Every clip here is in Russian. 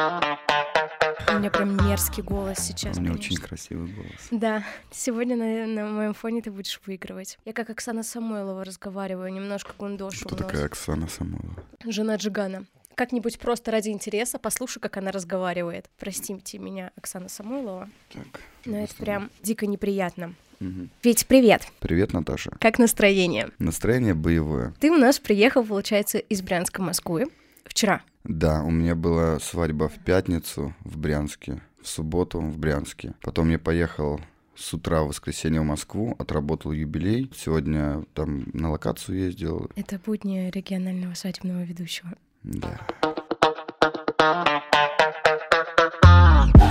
У меня прям мерзкий голос сейчас. У меня конечно. очень красивый голос. Да, сегодня на, на моем фоне ты будешь выигрывать. Я как Оксана Самойлова разговариваю, немножко гундошу Кто такая Оксана Самойлова? Жена Джигана. Как-нибудь просто ради интереса послушай, как она разговаривает. Простите меня, Оксана Самойлова, Так. но это прям дико неприятно. Мгм. Ведь привет, Привет, Наташа. как настроение? Настроение боевое. Ты у нас приехал, получается, из Брянска, Москвы вчера. Да, у меня была свадьба в пятницу в Брянске, в субботу в Брянске. Потом я поехал с утра в воскресенье в Москву, отработал юбилей. Сегодня там на локацию ездил. Это будни регионального свадебного ведущего. Да.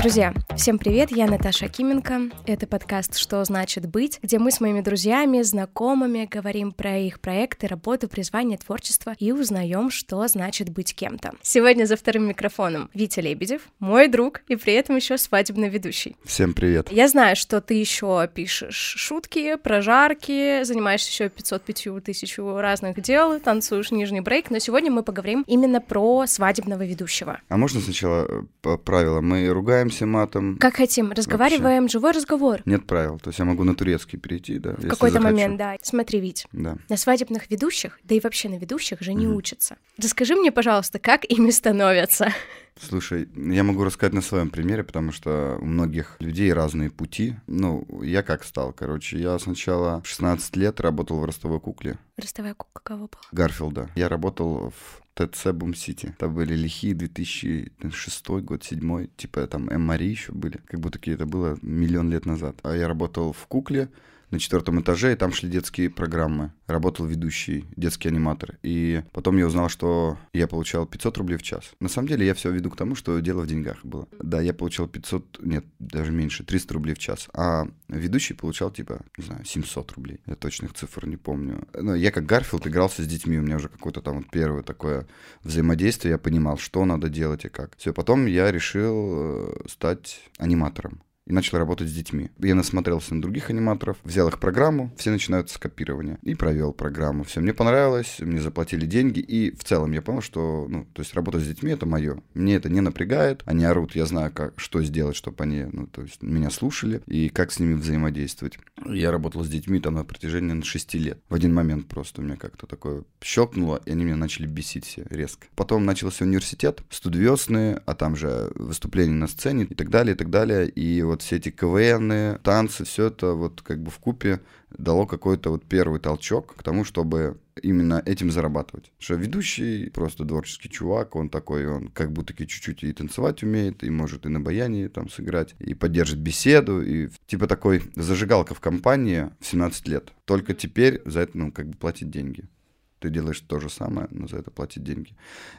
Друзья, всем привет, я Наташа Акименко. Это подкаст «Что значит быть», где мы с моими друзьями, знакомыми говорим про их проекты, работу, призвание, творчество и узнаем, что значит быть кем-то. Сегодня за вторым микрофоном Витя Лебедев, мой друг и при этом еще свадебный ведущий. Всем привет. Я знаю, что ты еще пишешь шутки, прожарки, занимаешься еще 505 тысяч разных дел, танцуешь нижний брейк, но сегодня мы поговорим именно про свадебного ведущего. А можно сначала э, по правилам? Мы ругаемся матом. Как хотим, разговариваем, живой разговор. Нет правил. То есть я могу на турецкий перейти, да? В какой-то момент, да. Смотри, Вить, Да. на свадебных ведущих, да и вообще на ведущих же не Мгм. учатся. Расскажи мне, пожалуйста, как ими становятся? Слушай, я могу рассказать на своем примере, потому что у многих людей разные пути. Ну, я как стал, короче, я сначала в 16 лет работал в ростовой кукле Ростовая кукла кого была? Гарфилда. Я работал в ТЦ Бум-Сити. Это были лихие 2006 год, 2007, типа там М. еще были. Как будто это было миллион лет назад. А я работал в кукле, на четвертом этаже, и там шли детские программы. Работал ведущий, детский аниматор. И потом я узнал, что я получал 500 рублей в час. На самом деле я все веду к тому, что дело в деньгах было. Да, я получал 500, нет, даже меньше, 300 рублей в час. А ведущий получал типа, не знаю, 700 рублей. Я точных цифр не помню. Но я как Гарфилд игрался с детьми, у меня уже какое-то там вот первое такое взаимодействие, я понимал, что надо делать и как. Все, потом я решил э, стать аниматором и начал работать с детьми. Я насмотрелся на других аниматоров, взял их программу, все начинают с копирования, и провел программу. Все, мне понравилось, мне заплатили деньги, и в целом я понял, что, ну, то есть работать с детьми — это мое. Мне это не напрягает, они орут, я знаю, как, что сделать, чтобы они, ну, то есть меня слушали, и как с ними взаимодействовать. Я работал с детьми там на протяжении наверное, 6 лет. В один момент просто у меня как-то такое щелкнуло, и они меня начали бесить все резко. Потом начался университет, студвесные, а там же выступления на сцене и так далее, и так далее. И вот все эти КВНы, танцы, все это вот как бы в купе дало какой-то вот первый толчок к тому, чтобы именно этим зарабатывать. Что ведущий просто творческий чувак, он такой, он как будто чуть-чуть и танцевать умеет, и может и на баяне там сыграть, и поддержит беседу, и типа такой зажигалка в компании в 17 лет. Только теперь за это, ну, как бы платить деньги. Ты делаешь то же самое, но за это платить деньги.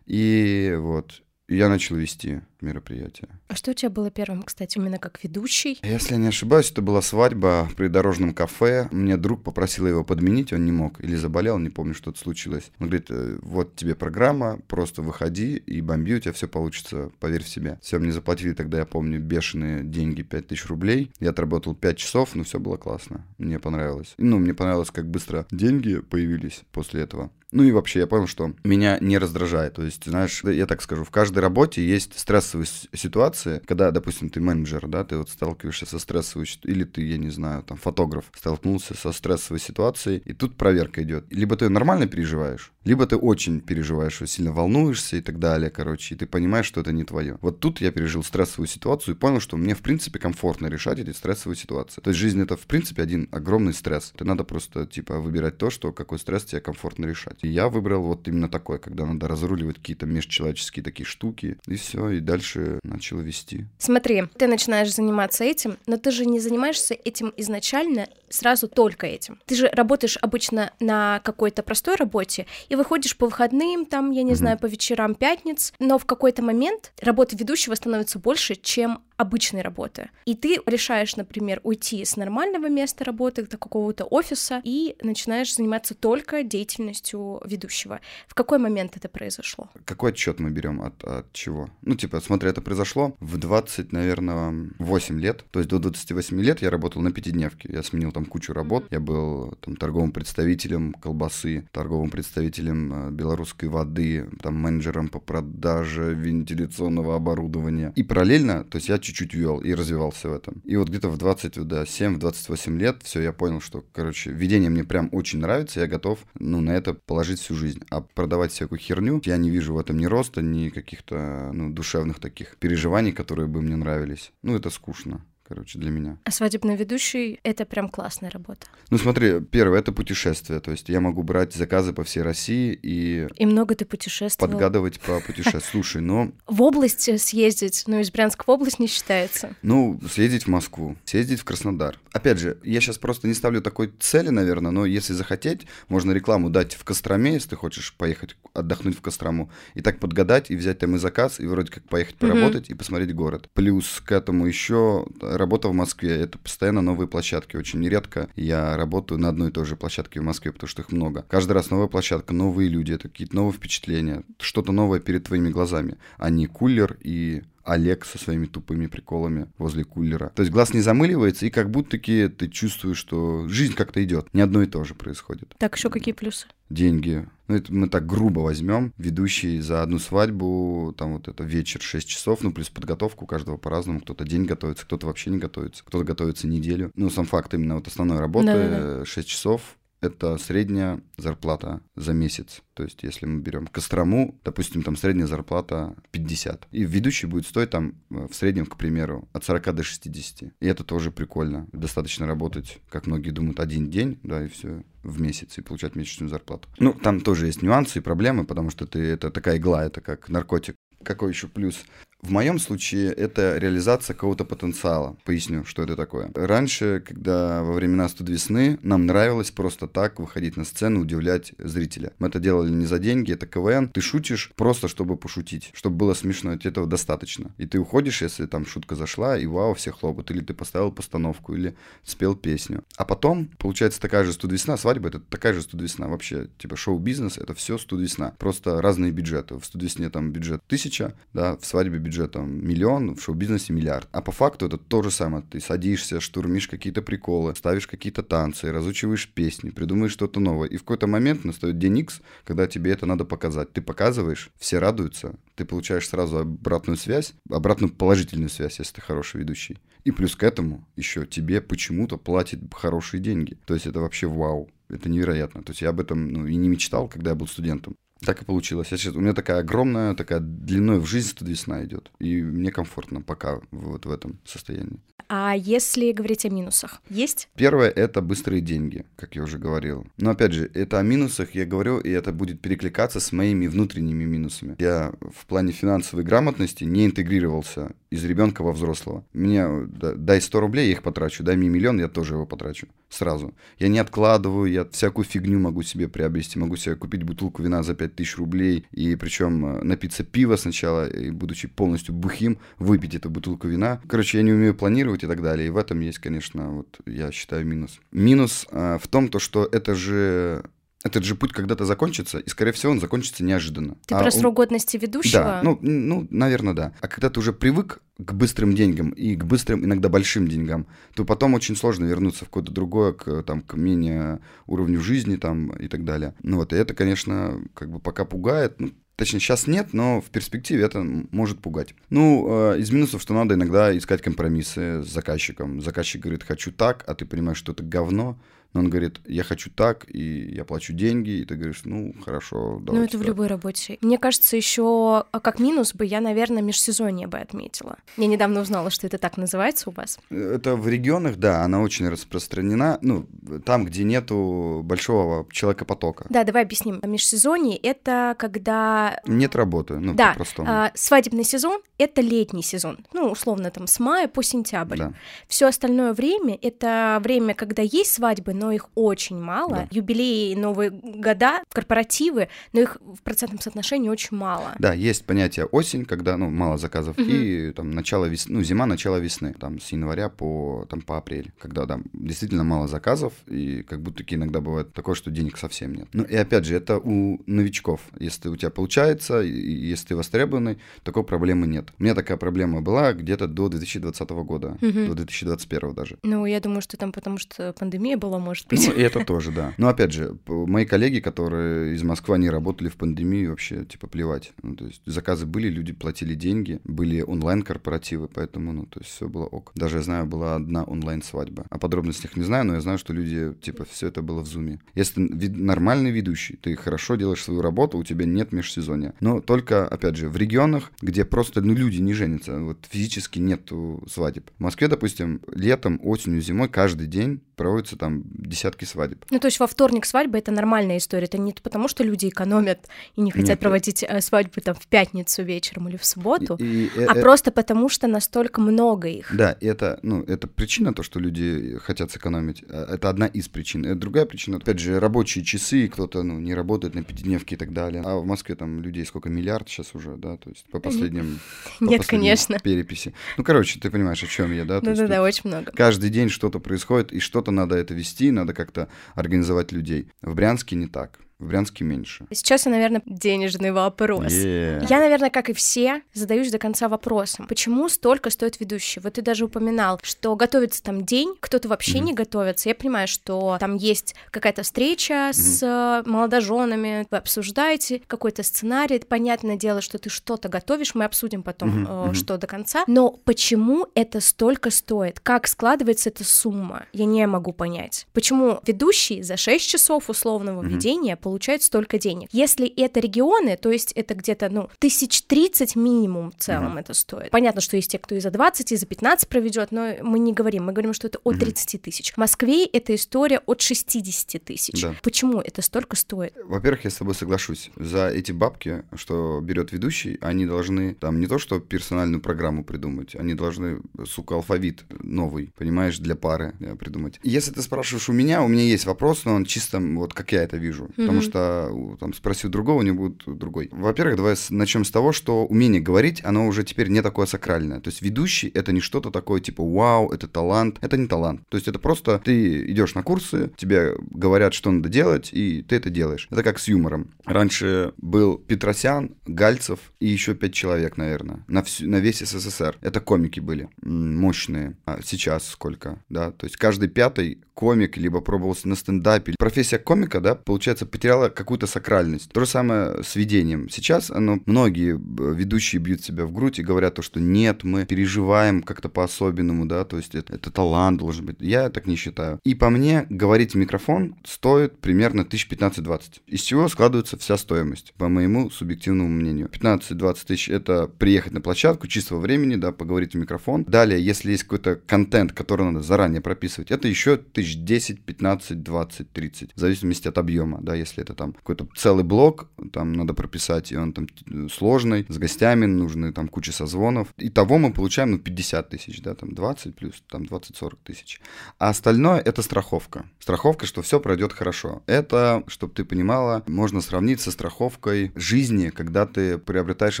И вот, я начал вести мероприятие. А что у тебя было первым, кстати, именно как ведущий? Если я не ошибаюсь, это была свадьба в придорожном кафе. Мне друг попросил его подменить, он не мог. Или заболел, не помню, что это случилось. Он говорит, «Э, вот тебе программа, просто выходи и бомби, у тебя все получится, поверь в себя. Все, мне заплатили тогда, я помню, бешеные деньги, 5000 рублей. Я отработал 5 часов, но все было классно. Мне понравилось. Ну, мне понравилось, как быстро деньги появились после этого. Ну и вообще, я понял, что меня не раздражает. То есть, знаешь, я так скажу, в каждой работе есть стрессовые ситуации, когда, допустим, ты менеджер, да, ты вот сталкиваешься со стрессовой или ты, я не знаю, там, фотограф, столкнулся со стрессовой ситуацией, и тут проверка идет. Либо ты нормально переживаешь, либо ты очень переживаешь, сильно волнуешься и так далее, короче, и ты понимаешь, что это не твое. Вот тут я пережил стрессовую ситуацию и понял, что мне, в принципе, комфортно решать эти стрессовые ситуации. То есть жизнь это, в принципе, один огромный стресс. Ты надо просто, типа, выбирать то, что, какой стресс тебе комфортно решать. И я выбрал вот именно такой, когда надо разруливать какие-то межчеловеческие такие штуки, и все, и дальше начал вести. Смотри, ты начинаешь заниматься этим, но ты же не занимаешься этим изначально сразу только этим. Ты же работаешь обычно на какой-то простой работе и выходишь по выходным, там, я не Мгм. знаю, по вечерам пятниц, но в какой-то момент работа ведущего становится больше, чем обычной работы. И ты решаешь, например, уйти с нормального места работы до какого-то офиса и начинаешь заниматься только деятельностью ведущего. В какой момент это произошло? Какой отчет мы берем от, от чего? Ну, типа, смотри, это произошло в 20, наверное, 8 лет. То есть до 28 лет я работал на пятидневке. Я сменил там кучу работ. Я был там торговым представителем колбасы, торговым представителем э, белорусской воды, там менеджером по продаже вентиляционного оборудования. И параллельно, то есть я чуть-чуть вел и развивался в этом. И вот где-то в 27-28 лет все, я понял, что, короче, ведение мне прям очень нравится, я готов, ну, на это положить всю жизнь. А продавать всякую херню, я не вижу в этом ни роста, ни каких-то, ну, душевных таких переживаний, которые бы мне нравились. Ну, это скучно короче, для меня. А свадебный ведущий — это прям классная работа. Ну смотри, первое — это путешествие, то есть я могу брать заказы по всей России и... И много ты путешествовал. Подгадывать по путешествию. Слушай, ну... В область съездить, но из Брянска в область не считается. Ну, съездить в Москву, съездить в Краснодар. Опять же, я сейчас просто не ставлю такой цели, наверное, но если захотеть, можно рекламу дать в Костроме, если ты хочешь поехать отдохнуть в Кострому, и так подгадать, и взять там и заказ, и вроде как поехать поработать и посмотреть город. Плюс к этому еще работа в Москве, это постоянно новые площадки. Очень нередко я работаю на одной и той же площадке в Москве, потому что их много. Каждый раз новая площадка, новые люди, это какие-то новые впечатления, что-то новое перед твоими глазами, а не кулер и Олег со своими тупыми приколами возле кулера. То есть глаз не замыливается, и как будто-таки ты чувствуешь, что жизнь как-то идет. Не одно и то же происходит. Так, еще какие плюсы? Деньги. Ну, это мы так грубо возьмем. Ведущий за одну свадьбу, там вот это вечер 6 часов, ну, плюс подготовку у каждого по-разному. Кто-то день готовится, кто-то вообще не готовится, кто-то готовится неделю. Ну, сам факт именно вот основной работы Да-да-да. 6 часов это средняя зарплата за месяц. То есть, если мы берем Кострому, допустим, там средняя зарплата 50. И ведущий будет стоить там э, в среднем, к примеру, от 40 до 60. И это тоже прикольно. Достаточно работать, как многие думают, один день, да, и все в месяц и получать месячную зарплату. Ну, там тоже есть нюансы и проблемы, потому что ты, это такая игла, это как наркотик. Какой еще плюс? В моем случае это реализация какого-то потенциала. Поясню, что это такое. Раньше, когда во времена студ весны, нам нравилось просто так выходить на сцену, удивлять зрителя. Мы это делали не за деньги, это КВН. Ты шутишь просто, чтобы пошутить, чтобы было смешно, и этого достаточно. И ты уходишь, если там шутка зашла, и вау, все хлопают. Или ты поставил постановку, или спел песню. А потом, получается, такая же студ весна, свадьба — это такая же студ весна. Вообще, типа шоу-бизнес — это все студ весна. Просто разные бюджеты. В студ весне там бюджет тысяча, да, в свадьбе бюджетом миллион, в шоу-бизнесе миллиард. А по факту это то же самое. Ты садишься, штурмишь какие-то приколы, ставишь какие-то танцы, разучиваешь песни, придумаешь что-то новое. И в какой-то момент настает день X, когда тебе это надо показать. Ты показываешь, все радуются, ты получаешь сразу обратную связь, обратную положительную связь, если ты хороший ведущий. И плюс к этому еще тебе почему-то платят хорошие деньги. То есть это вообще вау. Это невероятно. То есть я об этом ну, и не мечтал, когда я был студентом. Так и получилось. Я сейчас, у меня такая огромная, такая длиной в жизнь тут весна идет. И мне комфортно пока вот в этом состоянии. А если говорить о минусах, есть? Первое — это быстрые деньги, как я уже говорил. Но опять же, это о минусах я говорю, и это будет перекликаться с моими внутренними минусами. Я в плане финансовой грамотности не интегрировался из ребенка во взрослого. Мне дай 100 рублей, я их потрачу, дай мне миллион, я тоже его потрачу сразу. Я не откладываю, я всякую фигню могу себе приобрести, могу себе купить бутылку вина за 5000 рублей, и причем э, напиться пива сначала, и будучи полностью бухим, выпить эту бутылку вина. Короче, я не умею планировать и так далее, и в этом есть, конечно, вот я считаю минус. Минус а, в том, то, что это же этот же путь когда-то закончится, и, скорее всего, он закончится неожиданно. Ты а про срок годности ведущего? Да, ну, ну, наверное, да. А когда ты уже привык к быстрым деньгам и к быстрым, иногда большим деньгам, то потом очень сложно вернуться в какое-то другое, к, там, к менее уровню жизни там, и так далее. Ну вот, и это, конечно, как бы пока пугает. Ну, Точнее, сейчас нет, но в перспективе это может пугать. Ну, э, из минусов, что надо иногда искать компромиссы с заказчиком. Заказчик говорит, хочу так, а ты понимаешь, что это говно, но он говорит, я хочу так, и я плачу деньги, и ты говоришь, ну, хорошо, давай. Ну, это так. в любой работе. Мне кажется, еще а, как минус бы я, наверное, межсезонье бы отметила. Я недавно узнала, что это так называется у вас. Это в регионах, да, она очень распространена, ну, там, где нету большого человекопотока. Да, давай объясним. Межсезонье — это когда... Нет работы, ну, да, по-простому. А, свадебный сезон это летний сезон, ну, условно, там, с мая по сентябрь. Да. Все остальное время — это время, когда есть свадьбы, но их очень мало, Да. юбилеи, Новые года, корпоративы, но их в процентном соотношении очень мало. Да, есть понятие осень, когда, ну, мало заказов, Мгм. и там начало весны, ну, зима, начало весны, там, с января по, там, по апрель, когда, там, действительно мало заказов, и как будто таки иногда бывает такое, что денег совсем нет. Ну, и опять же, это у новичков. Если у тебя получается, и- если ты востребованный, такой проблемы нет. У меня такая проблема была где-то до 2020 года, Мгм. до 2021 даже. Ну, я думаю, что там потому что пандемия была, может быть. Ну, и это тоже, да. Но опять же, мои коллеги, которые из Москвы, они работали в пандемию, вообще, типа, плевать. Ну, то есть заказы были, люди платили деньги, были онлайн-корпоративы, поэтому, ну, то есть все было ок. Даже, я знаю, была одна онлайн-свадьба. О подробностях не знаю, но я знаю, что люди, типа, все это было в зуме. Если ты нормальный ведущий, ты хорошо делаешь свою работу, у тебя нет межсезонья. Но только, опять же, в регионах, где просто, ну, люди не женятся, вот физически нету свадеб. В Москве, допустим, летом, осенью, зимой каждый день проводятся там десятки свадеб. Ну, то есть во вторник свадьба — это нормальная история. Это не потому, что люди экономят и не хотят Нет. проводить э, свадьбы там в пятницу вечером или в субботу, И- и, э, а э, просто потому, что настолько много их. Да, это, ну, это причина, то, что люди хотят сэкономить. Это одна из причин. Это другая причина, опять же, рабочие часы, кто-то, ну, не работает на пятидневке и так далее. А в Москве там людей сколько, миллиард сейчас уже, да, то есть по последним... по Нет, последним конечно. Переписи. Ну, короче, ты понимаешь, о чем я, да? Да-да-да, очень много. Каждый день что-то происходит, и что-то надо это вести, надо как-то организовать людей. В Брянске не так. В Брянске меньше. Сейчас, наверное, денежный вопрос. Е. Я, наверное, как и все, задаюсь до конца вопросом, почему столько стоит ведущий? Вот ты даже упоминал, что готовится там день, кто-то вообще Мгм. не готовится. Я понимаю, что там есть какая-то встреча с э, молодоженами, вы обсуждаете какой-то сценарий. Это понятное дело, что ты что-то готовишь, мы обсудим потом, Мгм, э, что до конца. Но почему это столько стоит? Как складывается эта сумма? Я не могу понять. Почему ведущий за 6 часов условного Мгм. ведения получает столько денег? Если это регионы, то есть это где-то, ну, тысяч тридцать минимум в целом Мгм. это стоит. Понятно, что есть те, кто и за 20, и за 15 проведет, но мы не говорим, мы говорим, что это от Мгм. 30 тысяч. В Москве эта история от 60 тысяч. Да. Почему это столько стоит? Во-первых, я с тобой соглашусь. За эти бабки, что берет ведущий, они должны там не то, что персональную программу придумать, они должны, сука, алфавит новый, понимаешь, для пары э, придумать. Если ты спрашиваешь у меня, у меня есть вопрос, но он чисто вот как я это вижу. Потому Мгм. что там спроси у другого, него будет другой. Во-первых, давай начнем с того, что умение говорить, оно уже теперь не такое сакральное. То есть ведущий это не что-то такое типа вау, это талант. Это не талант. То есть это просто ты идешь на курсы, тебе говорят, что надо делать, и ты это делаешь. Это как с юмором. Раньше был Петросян, Гальцев и еще пять человек, наверное, на, всю, на весь СССР. Это комики были мощные. А сейчас сколько, да? То есть каждый пятый комик либо пробовался на стендапе. Профессия комика, да, получается, потеряла какую-то сакральность. То же самое с ведением. Сейчас оно, многие э, ведущие бьют себя в грудь и говорят то, что нет, мы переживаем как-то по-особенному, да, то есть это, это талант должен быть. Я так не считаю. И по мне, говорить в микрофон стоит примерно 1015-20. Из чего складывается вся стоимость, по моему субъективному мнению. 15-20 тысяч — это приехать на площадку чистого времени, да, поговорить в микрофон. Далее, если есть какой-то контент, который надо заранее прописывать, это еще тысяч 10, 15, 20, 30, в зависимости от объема, да, если это там какой-то целый блок, там надо прописать, и он там э, сложный, с гостями нужны там куча созвонов. Итого мы получаем, ну, 50 тысяч, да, там 20 плюс, там 20-40 тысяч. А остальное это страховка. Страховка, что все пройдет хорошо. Это, чтобы ты понимала, можно сравнить со страховкой жизни, когда ты приобретаешь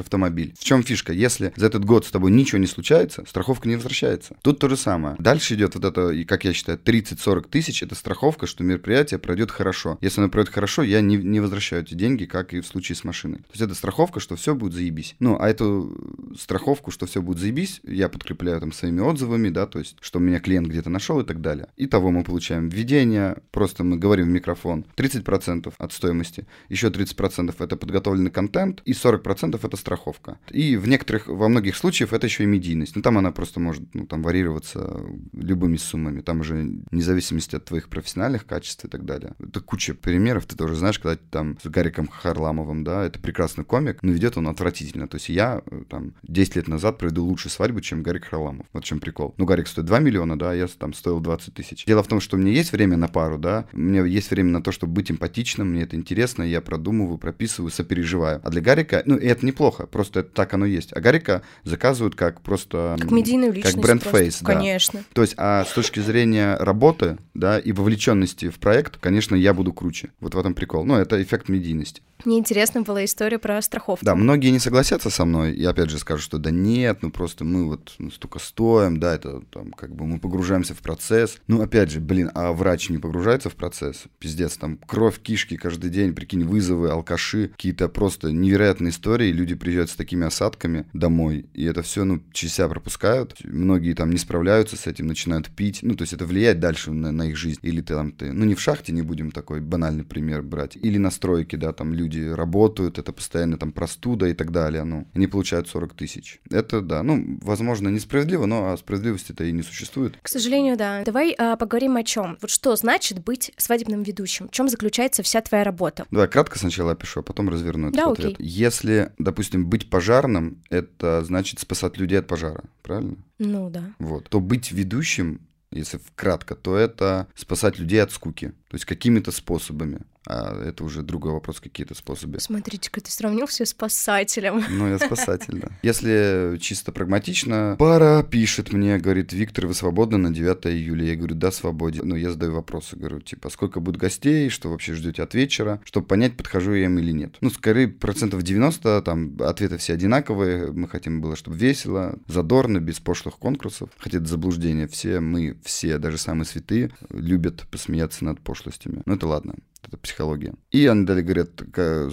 автомобиль. В чем фишка? Если за этот год с тобой ничего не случается, страховка не возвращается. Тут то же самое. Дальше идет вот это, и как я считаю, 30-40 тысяч, это страховка, что мероприятие пройдет хорошо. Если оно пройдет хорошо, я не, не возвращаю эти деньги, как и в случае с машиной. То есть это страховка, что все будет заебись. Ну, а эту страховку, что все будет заебись, я подкрепляю там своими отзывами, да, то есть, что меня клиент где-то нашел и так далее. Итого мы получаем введение, просто мы говорим в микрофон, 30% от стоимости, еще 30% это подготовленный контент, и 40% это страховка. И в некоторых, во многих случаях это еще и медийность. Ну, там она просто может, ну, там варьироваться любыми суммами, там уже вне зависимости от твоих профессиональных качеств и так далее. Это куча примеров, ты тоже тоже, знаешь, когда там с Гариком Харламовым, да, это прекрасный комик, но ведет он отвратительно. То есть я э, там 10 лет назад проведу лучше свадьбу, чем Гарик Харламов. Вот в чем прикол. Ну, Гарик стоит 2 миллиона, да, а я там стоил 20 тысяч. Дело в том, что у меня есть время на пару, да, у меня есть время на то, чтобы быть эмпатичным, мне это интересно, я продумываю, прописываю, сопереживаю. А для Гарика, ну, и это неплохо, просто это так оно есть. А Гарика заказывают как просто... Как медийную личность. Как бренд-фейс, да. Конечно. То есть, а с точки зрения работы, да, и вовлеченности в проект, конечно, я буду круче. Вот в этом прикол. Ну, это эффект медийности. Мне интересна была история про страховку. Да, многие не согласятся со мной и опять же скажут, что да нет, ну просто мы вот ну, столько стоим, да, это там как бы мы погружаемся в процесс. Ну опять же, блин, а врач не погружается в процесс? Пиздец, там кровь, кишки каждый день, прикинь, вызовы, алкаши, какие-то просто невероятные истории, люди приезжают с такими осадками домой, и это все, ну, через себя пропускают. Многие там не справляются с этим, начинают пить, ну, то есть это влияет дальше на, на их жизнь. Или ты там, ты, ну, не в шахте, не будем такой банальный пример брать, или на стройке, да, там люди работают, это постоянно там простуда и так далее, ну, они получают 40 тысяч. Это, да, ну, возможно, несправедливо, но справедливости-то и не существует. К сожалению, да. Давай а, поговорим о чем. Вот что значит быть свадебным ведущим? В чем заключается вся твоя работа? Давай кратко сначала опишу, а потом разверну да, этот окей. ответ. Если, допустим, быть пожарным, это значит спасать людей от пожара, правильно? Ну да. Вот. То быть ведущим если вкратко, то это спасать людей от скуки. То есть какими-то способами. А это уже другой вопрос, какие-то способы. Смотрите-ка, ты сравнил все с спасателем. Ну, я спасатель, да. Если чисто прагматично, пара пишет мне, говорит, Виктор, вы свободны на 9 июля? Я говорю, да, свободен. Ну, я задаю вопросы, говорю, типа, сколько будет гостей, что вообще ждете от вечера, чтобы понять, подхожу я им или нет. Ну, скорее, процентов 90, там, ответы все одинаковые. Мы хотим было, чтобы весело, задорно, без пошлых конкурсов. Хотя это заблуждение. Все мы, все, даже самые святые, любят посмеяться над пошлостями. Ну, это ладно это психология. И они далее говорят,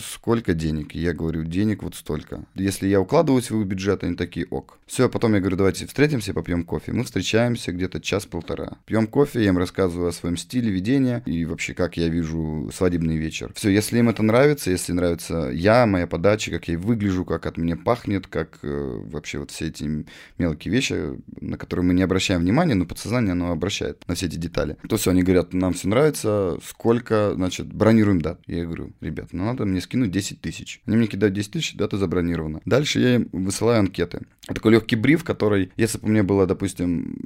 сколько денег? я говорю, денег вот столько. Если я укладываюсь в их бюджет, они такие, ок. Все, потом я говорю, давайте встретимся, попьем кофе. Мы встречаемся где-то час-полтора. Пьем кофе, я им рассказываю о своем стиле ведения и вообще, как я вижу свадебный вечер. Все, если им это нравится, если нравится я, моя подача, как я выгляжу, как от меня пахнет, как э, вообще вот все эти мелкие вещи, на которые мы не обращаем внимания, но подсознание оно обращает на все эти детали. То все, они говорят, нам все нравится, сколько, значит, значит, бронируем дату. Я говорю, ребят, ну надо мне скинуть 10 тысяч. Они мне кидают 10 тысяч, дата забронирована. Дальше я им высылаю анкеты. Такой легкий бриф, который, если бы мне было, допустим,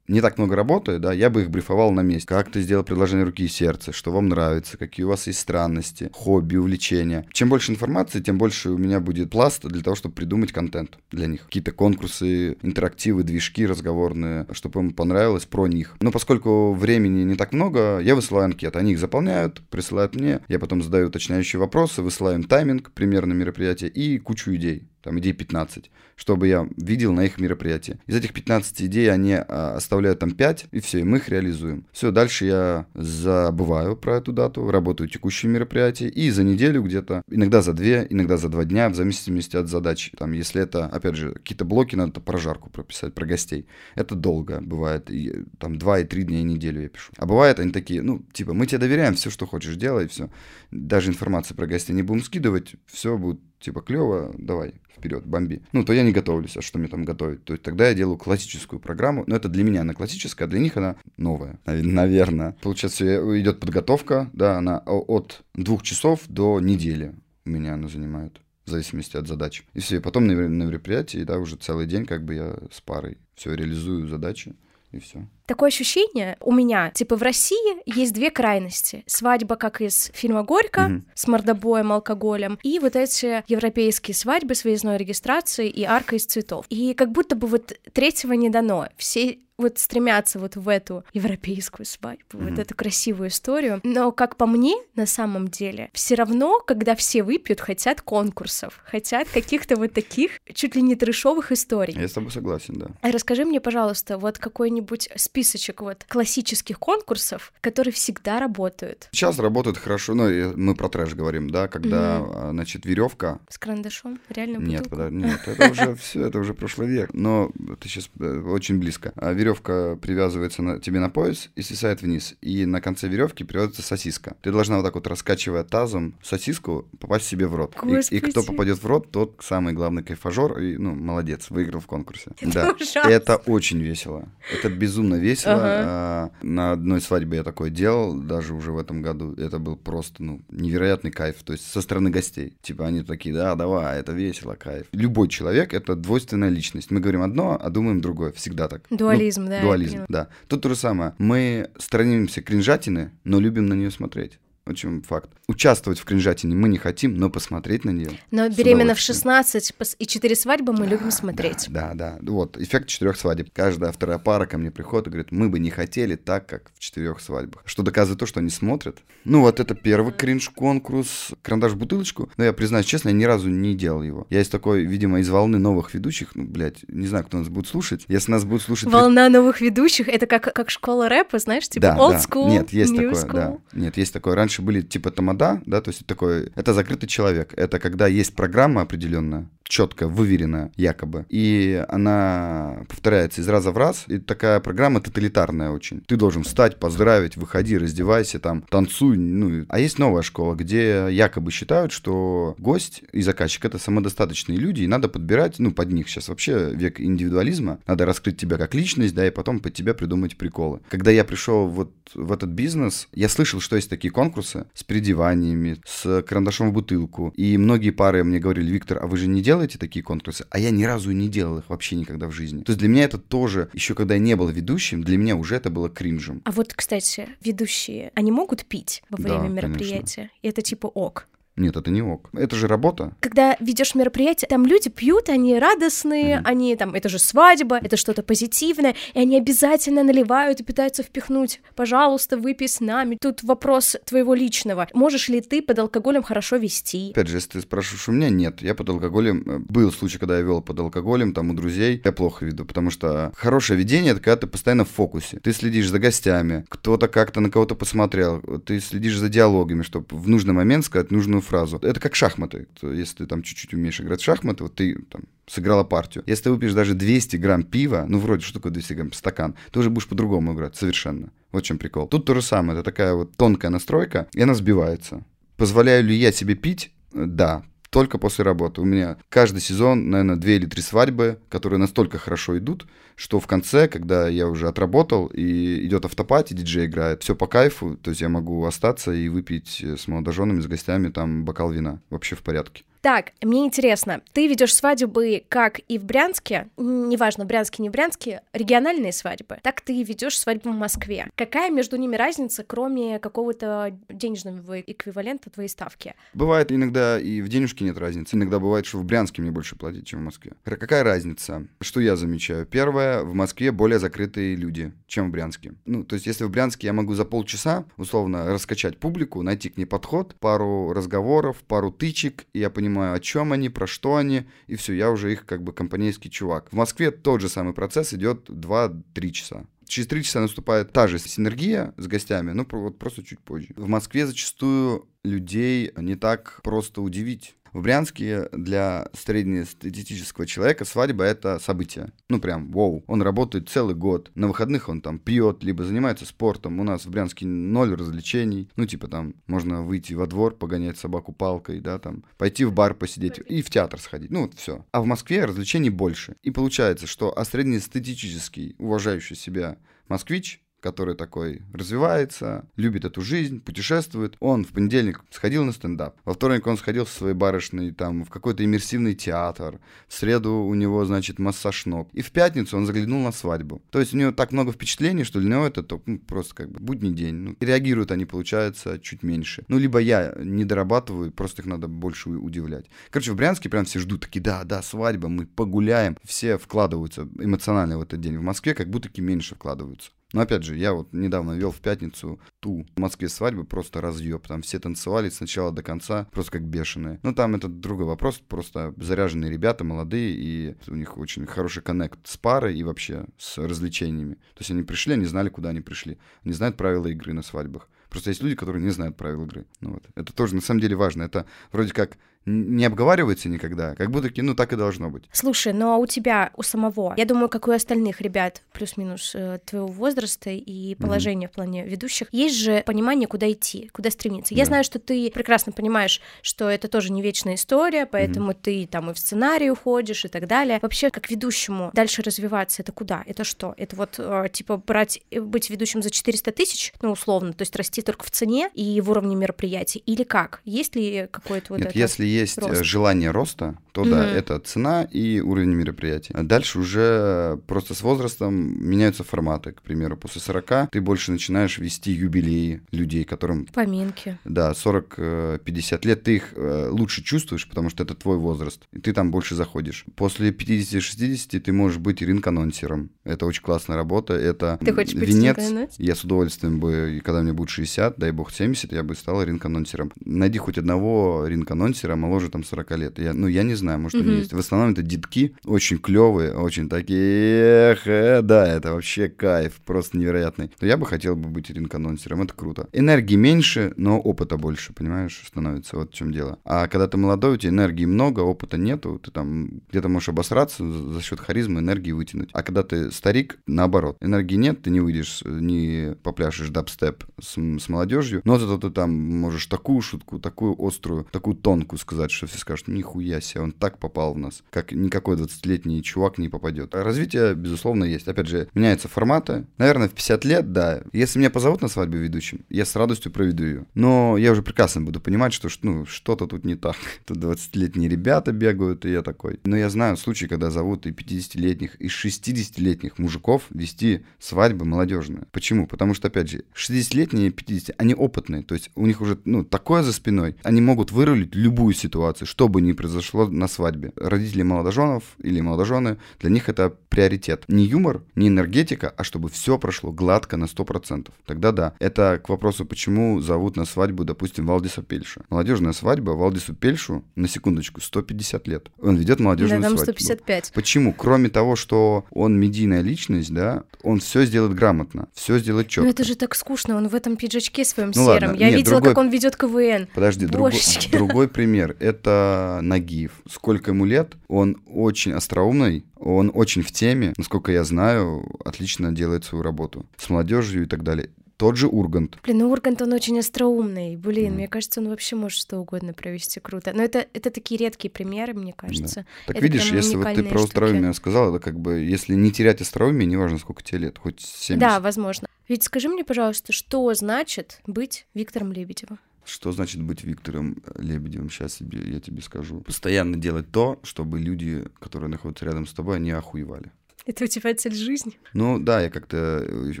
не так много работы, да, я бы их брифовал на месте. Как ты сделал предложение руки и сердца, что вам нравится, какие у вас есть странности, хобби, увлечения. Чем больше информации, тем больше у меня будет пласт для того, чтобы придумать контент для них. Какие-то конкурсы, интерактивы, движки разговорные, чтобы им понравилось про них. Но поскольку времени не так много, я высылаю анкеты. Они их заполняют, присылают мне, я потом задаю уточняющие вопросы, высылаю им тайминг примерно мероприятия и кучу идей там идей 15, чтобы я видел на их мероприятии. Из этих 15 идей они а, оставляют там 5, и все, и мы их реализуем. Все, дальше я забываю про эту дату, работаю текущие мероприятия, и за неделю где-то, иногда за 2, иногда за 2 дня, в зависимости от задач. Там, если это, опять же, какие-то блоки, надо прожарку прописать, про гостей. Это долго бывает, и, там 2 и 3 дня и неделю я пишу. А бывает они такие, ну, типа, мы тебе доверяем, все, что хочешь, делай, все. Даже информацию про гостей не будем скидывать, все будет типа клево, давай, вперед, бомби. Ну, то я не готовлюсь, а что мне там готовить? То есть тогда я делаю классическую программу, но это для меня она классическая, а для них она новая, наверное. Получается, идет подготовка, да, она от двух часов до недели у меня она занимает в зависимости от задач. И все, потом на мероприятии, да, уже целый день как бы я с парой все реализую задачи и все. Такое ощущение у меня, типа в России есть две крайности. Свадьба, как из фильма «Горько», mm-hmm. с мордобоем, алкоголем, и вот эти европейские свадьбы с выездной регистрацией и аркой из цветов. И как будто бы вот третьего не дано. Все вот стремятся вот в эту европейскую свадьбу, mm-hmm. вот эту красивую историю. Но, как по мне, на самом деле, все равно, когда все выпьют, хотят конкурсов, хотят каких-то вот таких чуть ли не трешовых историй. Я с тобой согласен, да. Расскажи мне, пожалуйста, вот какой-нибудь списочек вот классических конкурсов, которые всегда работают. Сейчас работают хорошо, ну, мы про трэш говорим, да, когда, mm-hmm. значит, веревка. С карандашом? Реально Нет, подожди, нет, это уже все, это уже прошлый век, но ты сейчас э, очень близко. А веревка привязывается на, тебе на пояс и свисает вниз. И на конце веревки привязывается сосиска. Ты должна вот так вот раскачивая тазом сосиску попасть себе в рот. И, и кто попадет в рот, тот самый главный кайфажор и, ну, молодец, выиграл в конкурсе. Это да. Ужасно. Это очень весело. Это безумно весело. Ага. А, на одной свадьбе я такое делал, даже уже в этом году. Это был просто, ну, невероятный кайф. То есть со стороны гостей. Типа они такие, да, давай, это весело, кайф. Любой человек — это двойственная личность. Мы говорим одно, а думаем другое. Всегда так. Дуализм, Ну, да. Дуализм, да. Тут то же самое. Мы сторонимся кринжатины, но любим на нее смотреть. Общем, факт. Участвовать в кринжатине мы не хотим, но посмотреть на нее. Но беременна в удовольствием. 16 пос- и 4 свадьбы мы любим смотреть. Да, да. Вот, эффект четырех свадеб. Каждая вторая пара ко мне приходит и говорит, мы бы не хотели так, как в четырех свадьбах. Что доказывает то, что они смотрят. Ну вот это первый кринж-конкурс. Карандаш в бутылочку. Но я признаюсь честно, я ни разу не делал его. Я из такой, видимо, из волны новых ведущих, ну, блядь, не знаю, кто нас будет слушать. Если нас будут слушать... Волна новых ведущих, это как, как школа рэпа, знаешь, типа да, old да. school, Нет, есть такое, да. school. Нет, есть такое. Раньше были типа тамада, да, то есть такой, это закрытый человек. Это когда есть программа определенная, четко выверенная, якобы, и она повторяется из раза в раз, и такая программа тоталитарная очень. Ты должен встать, поздравить, выходи, раздевайся, там, танцуй, ну, а есть новая школа, где якобы считают, что гость и заказчик — это самодостаточные люди, и надо подбирать, ну, под них сейчас вообще век индивидуализма, надо раскрыть тебя как личность, да, и потом под тебя придумать приколы. Когда я пришел вот в этот бизнес, я слышал, что есть такие конкурсы с переодеваниями, с карандашом в бутылку, и многие пары мне говорили, Виктор, а вы же не делаете такие конкурсы? А я ни разу не делал их вообще никогда в жизни. То есть для меня это тоже, еще когда я не был ведущим, для меня уже это было кринжем. А вот, кстати, ведущие, они могут пить во Да, время конечно. мероприятия? И это типа ок. Нет, это не ок. Это же работа. Когда ведешь мероприятие, там люди пьют, они радостные, Мгм. они там, это же свадьба, это что-то позитивное, и они обязательно наливают и пытаются впихнуть. Пожалуйста, выпей с нами. Тут вопрос твоего личного. Можешь ли ты под алкоголем хорошо вести? Опять же, если ты спрашиваешь у меня, нет. Я под алкоголем... э, Был случай, когда я вел под алкоголем, там, у друзей. Я плохо веду, потому что хорошее ведение — это когда ты постоянно в фокусе. Ты следишь за гостями, кто-то как-то на кого-то посмотрел, ты следишь за диалогами, чтобы в нужный момент сказать нужную фразу. Это как шахматы. Если ты там чуть-чуть умеешь играть в шахматы, вот ты там сыграла партию. Если ты выпьешь даже 200 грамм пива, ну, вроде, что такое 200 грамм? Стакан. Ты уже будешь по-другому играть, совершенно. Вот в чем прикол. Тут то же самое. Это такая вот тонкая настройка, и она сбивается. Позволяю ли я себе пить? Э, Да, только после работы. У меня каждый сезон, наверное, две или три свадьбы, которые настолько хорошо идут, что в конце, когда я уже отработал и идет автопати, диджей играет, все по кайфу, то есть я могу остаться и выпить с молодоженами, с гостями там бокал вина. Вообще в порядке. Так, мне интересно, ты ведешь свадьбы как и в Брянске, неважно, Брянске, не Брянске, региональные свадьбы, так ты ведешь свадьбу в Москве. Какая между ними разница, кроме какого-то денежного эквивалента твоей ставки? Бывает иногда и в денежке нет разницы. Иногда бывает, что в Брянске мне больше платить, чем в Москве. Какая разница? Что я замечаю? Первое, в Москве более закрытые люди, чем в Брянске. Ну, то есть, если в Брянске я могу за полчаса, условно, раскачать публику, найти к ней подход, пару разговоров, пару тычек, и я понимаю, о чем они, про что они, и все, я уже их как бы компанейский чувак. В Москве тот же самый процесс идет 2-3 часа. Через три часа наступает та же синергия с гостями, про- вот просто чуть позже. В Москве зачастую людей не так просто удивить. В Брянске для среднестатистического человека свадьба — это событие. Ну, прям, вау. Он работает целый год. На выходных он там пьет, либо занимается спортом. У нас в Брянске ноль развлечений. Ну, типа там можно выйти во двор, погонять собаку палкой, да, там, пойти в бар посидеть и в театр сходить. Ну, вот все. А в Москве развлечений больше. И получается, что а среднестатистический, уважающий себя москвич, который такой развивается, любит эту жизнь, путешествует. Он в понедельник сходил на стендап, во вторник он сходил со своей барышней там в какой-то иммерсивный театр, в среду у него, значит, массаж ног, и в пятницу он заглянул на свадьбу. То есть у него так много впечатлений, что для него это то- ну, просто как бы будний день. Ну, реагируют они, получается, чуть меньше. Ну, либо я не дорабатываю, просто их надо больше удивлять. Короче, в Брянске прям все ждут, такие, да, да, свадьба, мы погуляем. Все вкладываются эмоционально в этот день. В Москве как будто меньше вкладываются. Но опять же, я вот недавно вел в пятницу ту в Москве свадьбы, просто разъеб. Там все танцевали с начала до конца, просто как бешеные. Ну, там это другой вопрос, просто заряженные ребята, молодые, и у них очень хороший коннект с парой и вообще с развлечениями. То есть они пришли, они знали, куда они пришли. Они знают правила игры на свадьбах. Просто есть люди, которые не знают правил игры. Ну, вот. Это тоже на самом деле важно. Это вроде как не обговаривается никогда, как будто, ну, так и должно быть. Слушай, но ну, а у тебя, у самого, я думаю, как и у остальных ребят, плюс-минус э, твоего возраста и положения mm-hmm. в плане ведущих, есть же понимание, куда идти, куда стремиться. Я да. знаю, что ты прекрасно понимаешь, что это тоже не вечная история, поэтому mm-hmm. ты там и в сценарий уходишь и так далее. Вообще, как ведущему дальше развиваться, это куда? Это что? Это вот, э, типа, брать, э, быть ведущим за 400 тысяч, ну, условно, то есть расти только в цене и в уровне мероприятий, или как? Есть ли какой-то вот Нет, это если есть рост? желание роста, то mm-hmm. да, это цена и уровень мероприятия. А дальше уже просто с возрастом меняются форматы. К примеру, после 40 ты больше начинаешь вести юбилеи людей, которым... Поминки. Да, 40-50 э, лет ты их э, лучше чувствуешь, потому что это твой возраст, и ты там больше заходишь. После 50-60 ты можешь быть ринг-анонсером. Это очень классная работа, это ты хочешь венец. Быть я с удовольствием бы, когда мне будет 60, дай бог 70, я бы стал ринг-анонсером. Найди хоть одного ринг-анонсера моложе там 40 лет. Я, ну, я не знаю, может, mm-hmm. они есть. В основном это детки, очень клевые, очень такие, эх, э, да, это вообще кайф, просто невероятный. Но я бы хотел бы быть ринг-анонсером, это круто. Энергии меньше, но опыта больше, понимаешь, становится, вот в чем дело. А когда ты молодой, у тебя энергии много, опыта нету, ты там где-то можешь обосраться за счет харизмы, энергии вытянуть. А когда ты старик, наоборот, энергии нет, ты не выйдешь, не попляшешь дабстеп с, с молодежью, но зато ты там можешь такую шутку, такую острую, такую тонкую сказать, что все скажут, нихуя себе, он так попал в нас, как никакой 20-летний чувак не попадет. Развитие, безусловно, есть. Опять же, меняются форматы. Наверное, в 50 лет, да. Если меня позовут на свадьбу ведущим, я с радостью проведу ее. Но я уже прекрасно буду понимать, что ну, что-то тут не так. Тут 20-летние ребята бегают, и я такой. Но я знаю случаи, когда зовут и 50-летних, и 60-летних мужиков вести свадьбы молодежные. Почему? Потому что, опять же, 60-летние и 50, они опытные. То есть у них уже, ну, такое за спиной. Они могут вырулить любую ситуацию, что бы ни произошло на свадьбе. Родители молодоженов или молодожены, для них это приоритет. Не юмор, не энергетика, а чтобы все прошло гладко на 100%. Тогда да. Это к вопросу, почему зовут на свадьбу, допустим, Валдиса Пельша. Молодежная свадьба Валдису Пельшу, на секундочку, 150 лет. Он ведет молодежную да, свадьбу. 155. Почему? Кроме того, что он медийная личность, да, он все сделает грамотно, все сделает четко. Но это же так скучно, он в этом пиджачке своем ну, сером. Ладно. Я Нет, видела, другой... как он ведет КВН. Подожди, другой, другой пример. Это Нагиев. Сколько ему лет, он очень остроумный, он очень в теме, насколько я знаю, отлично делает свою работу с молодежью и так далее тот же Ургант. Блин, ну Ургант, он очень остроумный. Блин, mm. мне кажется, он вообще может что угодно провести круто. Но это, это такие редкие примеры, мне кажется. Да. Так это видишь, если вот ты про остроумие сказала, это как бы, если не терять остроумие, неважно, сколько тебе лет, хоть 70. Да, возможно. Ведь скажи мне, пожалуйста, что значит быть Виктором Лебедевым? Что значит быть Виктором Лебедевым? Сейчас тебе, я тебе скажу. Постоянно делать то, чтобы люди, которые находятся рядом с тобой, они охуевали. Это у тебя цель жизни? Ну да, я как-то э,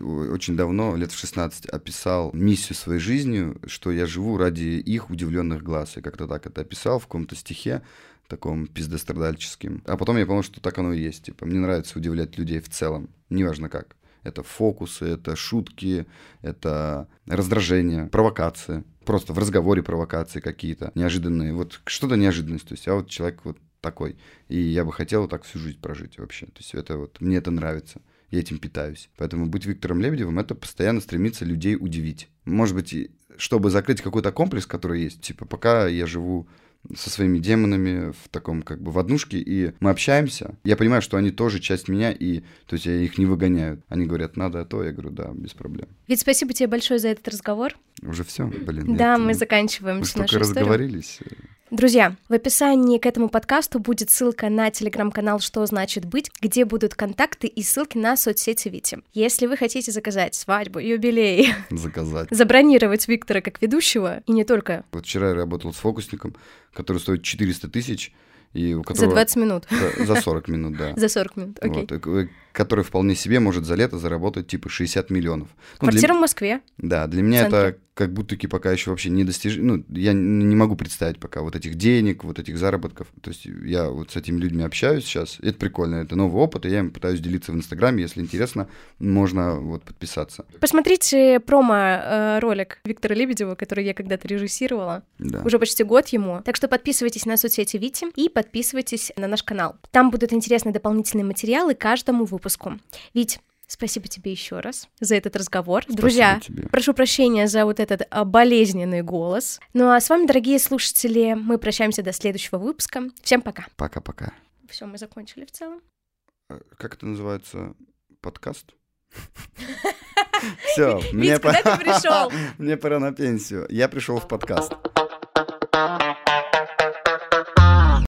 очень давно, лет в 16, описал миссию своей жизни, что я живу ради их удивленных глаз. Я как-то так это описал в каком-то стихе таком пиздострадальческим. А потом я понял, что так оно и есть. Типа, мне нравится удивлять людей в целом, неважно как. Это фокусы, это шутки, это раздражение, провокации. Просто в разговоре провокации какие-то неожиданные. Вот что-то неожиданность. То есть я вот человек вот такой. И я бы хотел так всю жизнь прожить вообще. То есть это вот, мне это нравится. Я этим питаюсь. Поэтому быть Виктором Лебедевым — это постоянно стремиться людей удивить. Может быть, чтобы закрыть какой-то комплекс, который есть. Типа, пока я живу со своими демонами в таком как бы в однушке, и мы общаемся. Я понимаю, что они тоже часть меня, и то есть я их не выгоняю. Они говорят, надо то, я говорю, да, без проблем. Ведь спасибо тебе большое за этот разговор. Уже все, блин. Да, мы заканчиваем мы нашу историю. разговорились. Друзья, в описании к этому подкасту будет ссылка на телеграм-канал «Что значит быть», где будут контакты и ссылки на соцсети Вити. Если вы хотите заказать свадьбу, юбилей, заказать, забронировать Виктора как ведущего, и не только. Вот вчера я работал с фокусником, который стоит 400 тысяч, и у которого... За 20 минут. За, за 40 минут, да. За 40 минут, окей. Вот, который вполне себе может за лето заработать типа 60 миллионов. Ну, Квартира для... в Москве. Да, для меня это как будто таки пока еще вообще не достижимо. Ну, я не могу представить пока вот этих денег, вот этих заработков. То есть я вот с этими людьми общаюсь сейчас. Это прикольно, это новый опыт, и я им пытаюсь делиться в Инстаграме. Если интересно, можно вот подписаться. Посмотрите промо-ролик э, Виктора Лебедева, который я когда-то режиссировала. Да. Уже почти год ему. Так что подписывайтесь на соцсети Вити и подписывайтесь на наш канал. Там будут интересные дополнительные материалы каждому выпуску выпуску. Ведь Спасибо тебе еще раз за этот разговор. Спасибо Друзья, тебе. прошу прощения за вот этот а, болезненный голос. Ну а с вами, дорогие слушатели, мы прощаемся до следующего выпуска. Всем пока. Пока-пока. Все, мы закончили в целом. Э, Как это называется? Подкаст? Все, мне пора-? Мне пора на пенсию. Я пришел в подкаст.